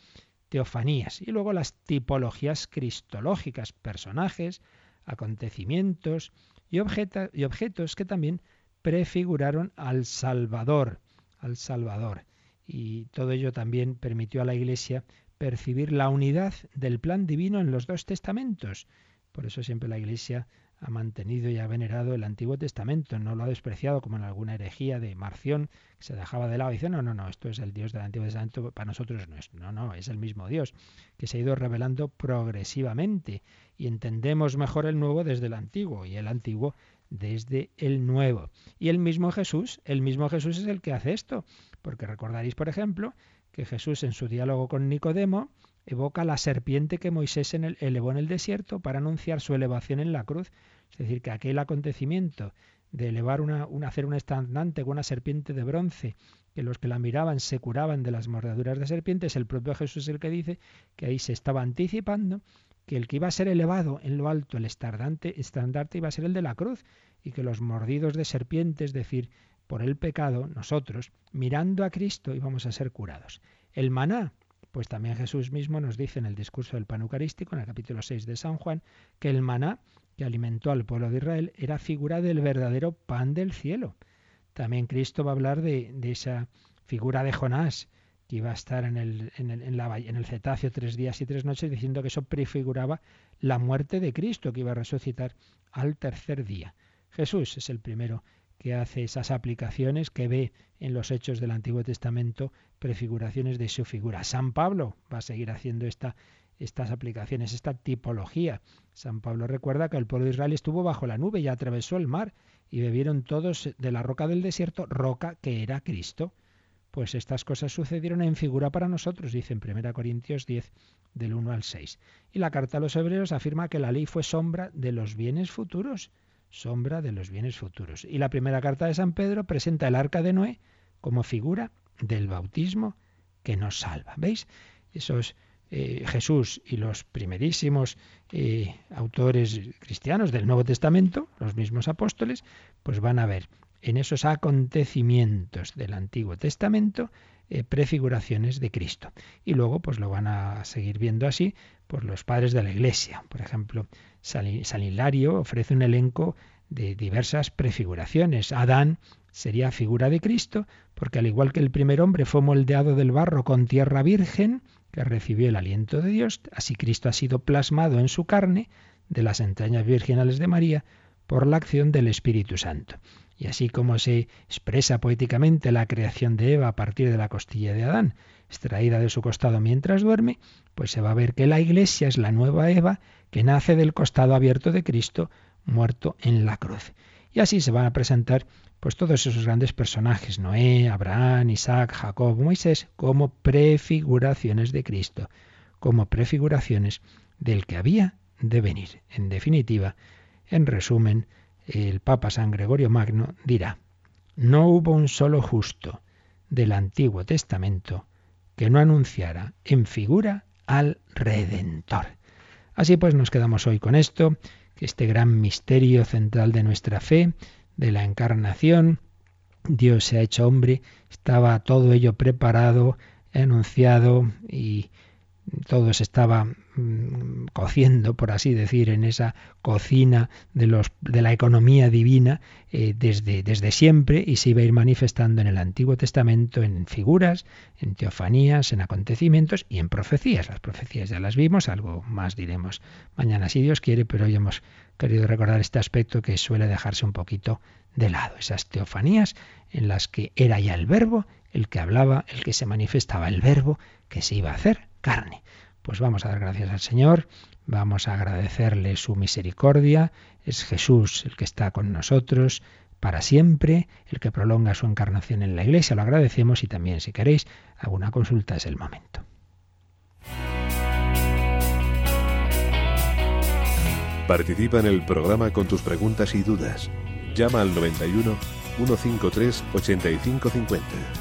teofanías. Y luego las tipologías cristológicas, personajes, acontecimientos y, y objetos que también prefiguraron al Salvador, al Salvador. Y todo ello también permitió a la Iglesia percibir la unidad del plan divino en los dos testamentos. Por eso siempre la Iglesia ha mantenido y ha venerado el Antiguo Testamento, no lo ha despreciado como en alguna herejía de Marción, que se dejaba de lado dice, no, no, no, esto es el Dios del Antiguo Testamento, para nosotros no es, no, no, es el mismo Dios, que se ha ido revelando progresivamente y entendemos mejor el Nuevo desde el Antiguo y el Antiguo desde el Nuevo. Y el mismo Jesús, el mismo Jesús es el que hace esto, porque recordaréis, por ejemplo, que Jesús en su diálogo con Nicodemo evoca la serpiente que Moisés elevó en el desierto para anunciar su elevación en la cruz. Es decir, que aquel acontecimiento de elevar una, hacer un estandante con una serpiente de bronce, que los que la miraban se curaban de las mordeduras de serpientes, el propio Jesús es el que dice que ahí se estaba anticipando que el que iba a ser elevado en lo alto, el estandarte, estandarte iba a ser el de la cruz, y que los mordidos de serpientes, es decir, por el pecado, nosotros, mirando a Cristo, íbamos a ser curados. El maná, pues también Jesús mismo nos dice en el discurso del pan eucarístico, en el capítulo 6 de San Juan, que el maná que alimentó al pueblo de Israel era figura del verdadero pan del cielo. También Cristo va a hablar de, esa figura de Jonás, que iba a estar en el, en, el, cetáceo tres días y tres noches, diciendo que eso prefiguraba la muerte de Cristo, que iba a resucitar al tercer día. Jesús es el primero que hace esas aplicaciones, que ve en los hechos del Antiguo Testamento prefiguraciones de su figura. San Pablo va a seguir haciendo esta, estas aplicaciones, esta tipología. San Pablo recuerda que el pueblo de Israel estuvo bajo la nube y atravesó el mar y bebieron todos de la roca del desierto, roca que era Cristo. Pues estas cosas sucedieron en figura para nosotros, dice en 1 Corintios 10, del 1 al 6. Y la carta a los hebreos afirma que la ley fue sombra de los bienes futuros sombra de los bienes futuros. Y la primera carta de San Pedro presenta el arca de Noé como figura del bautismo que nos salva. ¿Veis? Esos eh, Jesús y los primerísimos eh, autores cristianos del Nuevo Testamento, los mismos apóstoles, pues van a ver en esos acontecimientos del Antiguo Testamento eh, prefiguraciones de Cristo. Y luego pues lo van a seguir viendo así por los padres de la Iglesia. Por ejemplo, San Hilario ofrece un elenco de diversas prefiguraciones. Adán sería figura de Cristo, porque al igual que el primer hombre fue moldeado del barro con tierra virgen, que recibió el aliento de Dios, así Cristo ha sido plasmado en su carne, de las entrañas virginales de María, por la acción del Espíritu Santo. Y así como se expresa poéticamente la creación de Eva a partir de la costilla de Adán, extraída de su costado mientras duerme, pues se va a ver que la Iglesia es la nueva Eva que nace del costado abierto de Cristo, muerto en la cruz. Y así se van a presentar pues todos esos grandes personajes, Noé, Abraham, Isaac, Jacob, Moisés, como prefiguraciones de Cristo, como prefiguraciones del que había de venir. En definitiva, en resumen, el Papa San Gregorio Magno dirá, no hubo un solo justo del Antiguo Testamento que no anunciara en figura al Redentor. Así pues nos quedamos hoy con esto, que este gran misterio central de nuestra fe, de la encarnación, Dios se ha hecho hombre, estaba todo ello preparado, anunciado y todo se estaba mm, cociendo, por así decir, en esa cocina de, los, de la economía divina eh, desde, desde siempre y se iba a ir manifestando en el Antiguo Testamento en figuras, en teofanías, en acontecimientos y en profecías. Las profecías ya las vimos, algo más diremos mañana si Dios quiere, pero hoy hemos querido recordar este aspecto que suele dejarse un poquito de lado, esas teofanías en las que era ya el verbo el que hablaba, el que se manifestaba, el verbo que se iba a hacer carne. Pues vamos a dar gracias al Señor, vamos a agradecerle su misericordia, es Jesús el que está con nosotros para siempre, el que prolonga su encarnación en la iglesia, lo agradecemos y también si queréis alguna consulta es el momento. Participa en el programa con tus preguntas y dudas. Llama al 91 153 8550.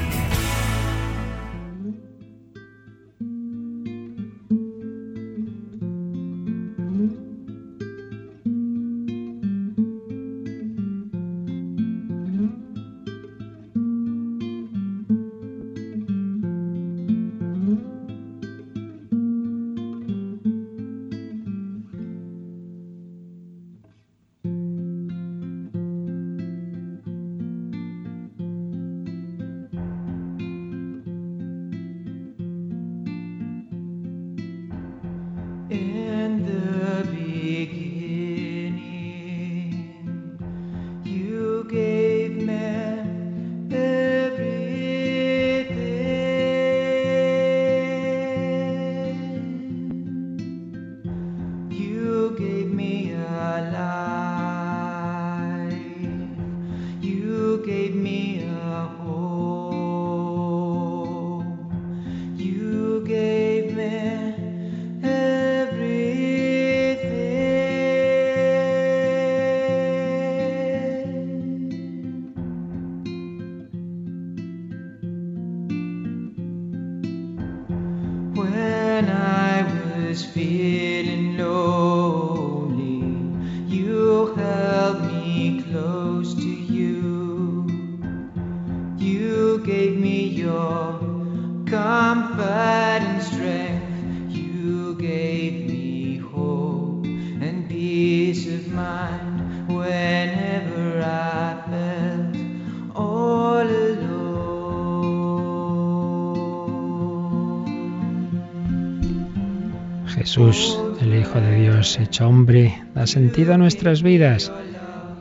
Dios hecho hombre, da sentido a nuestras vidas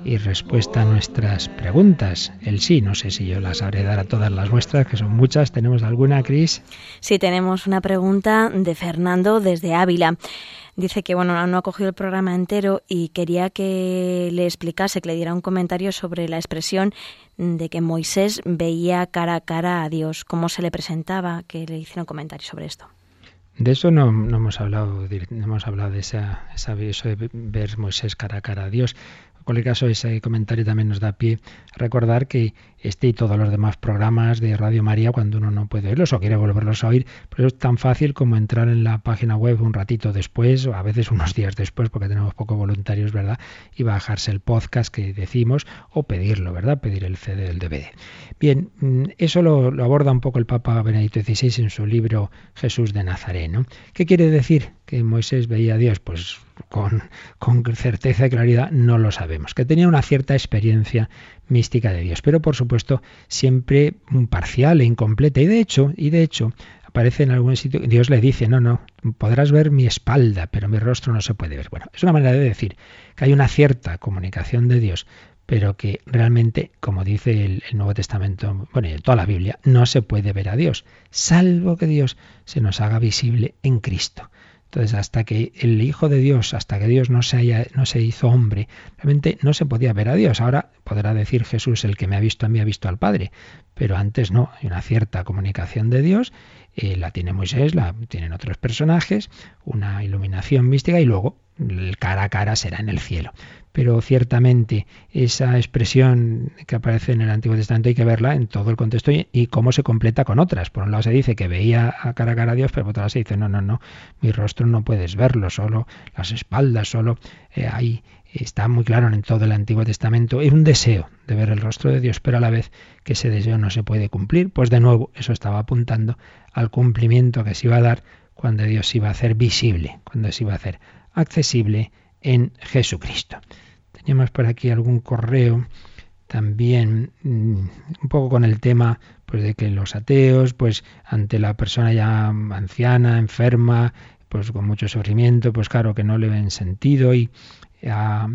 y respuesta a nuestras preguntas. El sí, no sé si yo las haré dar a todas las vuestras, que son muchas. ¿Tenemos alguna, Cris? Sí, tenemos una pregunta de Fernando desde Ávila. Dice que bueno, no ha cogido el programa entero y quería que le explicase, que le diera un comentario sobre la expresión de que Moisés veía cara a cara a Dios, cómo se le presentaba, que le hiciera un comentario sobre esto. De eso no, no, hemos hablado, no hemos hablado de esa, esa, eso de ver Moisés cara a cara a Dios. En cualquier caso, ese comentario también nos da pie a recordar que este y todos los demás programas de Radio María, cuando uno no puede oírlos o quiere volverlos a oír, pero es tan fácil como entrar en la página web un ratito después, o a veces unos días después, porque tenemos pocos voluntarios, ¿verdad? Y bajarse el podcast que decimos, o pedirlo, ¿verdad? Pedir el CD del DVD. Bien, mm, eso lo, lo aborda un poco el Papa Benedicto XVI en su libro Jesús de Nazaret, ¿no? ¿Qué quiere decir que Moisés veía a Dios? Pues con, con certeza y claridad no lo sabemos, que tenía una cierta experiencia mística de Dios, pero por supuesto siempre parcial e incompleta. Y de hecho, y de hecho, aparece en algún sitio, Dios le dice, no, no, podrás ver mi espalda, pero mi rostro no se puede ver. Bueno, es una manera de decir que hay una cierta comunicación de Dios, pero que realmente, como dice el, el Nuevo Testamento, bueno, y toda la Biblia, no se puede ver a Dios, salvo que Dios se nos haga visible en Cristo. Entonces, hasta que el Hijo de Dios, hasta que Dios no se, haya, no se hizo hombre, realmente no se podía ver a Dios. Ahora podrá decir Jesús, el que me ha visto a mí ha visto al Padre, pero antes no, hay una cierta comunicación de Dios, eh, la tiene Moisés, la tienen otros personajes, una iluminación mística y luego el cara a cara será en el cielo. Pero ciertamente esa expresión que aparece en el Antiguo Testamento hay que verla en todo el contexto y, cómo se completa con otras. Por un lado se dice que veía a cara a cara a Dios, pero por otro lado se dice, no, no, no, mi rostro no puedes verlo, solo las espaldas, solo eh, ahí está muy claro en todo el Antiguo Testamento, es un deseo de ver el rostro de Dios, pero a la vez que ese deseo no se puede cumplir, pues de nuevo eso estaba apuntando al cumplimiento que se iba a dar cuando Dios se iba a hacer visible, cuando se iba a hacer accesible en Jesucristo. Teníamos por aquí algún correo también mm, un poco con el tema pues de que los ateos pues ante la persona ya anciana enferma pues con mucho sufrimiento pues claro que no le ven sentido y a,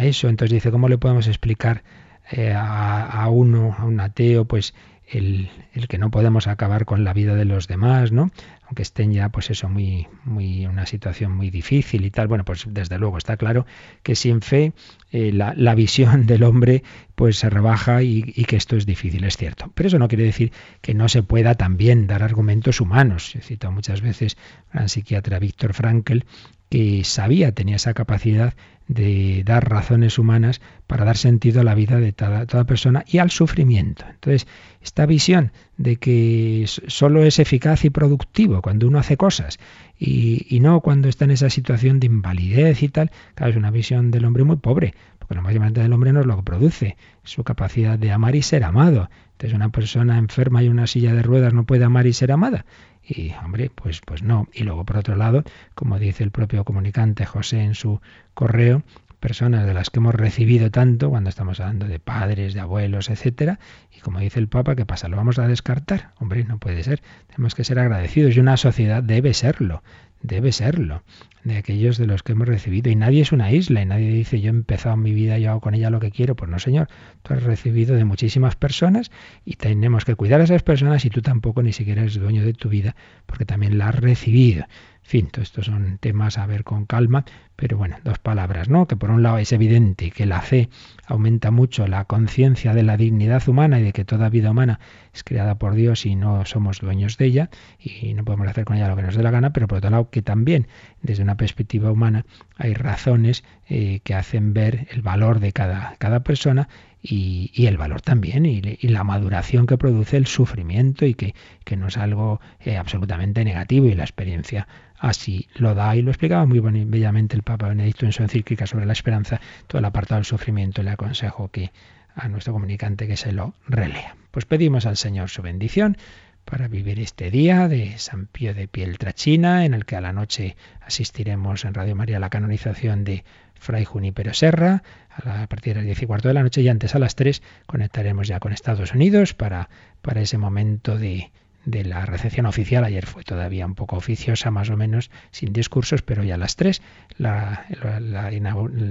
eso entonces dice cómo le podemos explicar eh, a, a, uno a un ateo pues el, que no podemos acabar con la vida de los demás, ¿no? Aunque estén ya, pues eso, muy, muy, una situación muy difícil y tal. Bueno, pues desde luego está claro que sin fe eh, la, visión del hombre pues se rebaja y, que esto es difícil, es cierto. Pero eso no quiere decir que no se pueda también dar argumentos humanos. He citado muchas veces al psiquiatra Víctor Frankl, que sabía, tenía esa capacidad de dar razones humanas para dar sentido a la vida de toda, toda, persona y al sufrimiento. Entonces, esta visión de que solo es eficaz y productivo cuando uno hace cosas y, no cuando está en esa situación de invalidez y tal, claro, es una visión del hombre muy pobre, porque lo más importante del hombre no es lo que produce, su capacidad de amar y ser amado. Entonces, una persona enferma y una silla de ruedas no puede amar y ser amada. Y, hombre, pues, pues no. Y luego, por otro lado, como dice el propio comunicante José en su correo, personas de las que hemos recibido tanto cuando estamos hablando de padres, de abuelos, etcétera, y como dice el Papa, ¿qué pasa? ¿Lo vamos a descartar? Hombre, no puede ser. Tenemos que ser agradecidos y una sociedad debe serlo debe serlo, de aquellos de los que hemos recibido. Y nadie es una isla, y nadie dice yo he empezado mi vida, yo hago con ella lo que quiero. Pues no, Señor, tú has recibido de muchísimas personas y tenemos que cuidar a esas personas y tú tampoco ni siquiera eres dueño de tu vida, porque también la has recibido. Fin, todos estos son temas a ver con calma, pero bueno, dos palabras, ¿no? Que por un lado es evidente que la fe aumenta mucho la conciencia de la dignidad humana y de que toda vida humana es creada por Dios y no somos dueños de ella y no podemos hacer con ella lo que nos dé la gana, pero por otro lado que también desde una perspectiva humana hay razones eh, que hacen ver el valor de cada, cada persona y, el valor también y, la maduración que produce el sufrimiento y que, que no es algo eh, absolutamente negativo y la experiencia así lo da y lo explicaba muy bellamente el Papa Benedicto en su encíclica sobre la esperanza, todo el apartado del sufrimiento. Le aconsejo que a nuestro comunicante que se lo relea. Pues pedimos al Señor su bendición para vivir este día de San Pío de Pieltrachina, en el que a la noche asistiremos en Radio María a la canonización de Fray Junipero Serra, a, partir de las diez y cuarto de la noche, y antes a las tres conectaremos ya con Estados Unidos para, para ese momento de, de la recepción oficial. Ayer fue todavía un poco oficiosa, más o menos, sin discursos, pero ya a las tres, la,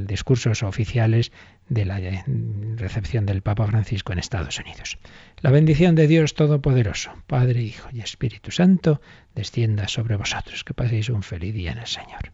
discursos oficiales de la eh, recepción del Papa Francisco en Estados Unidos. La bendición de Dios Todopoderoso, Padre, Hijo y Espíritu Santo, descienda sobre vosotros. Que paséis un feliz día en el Señor.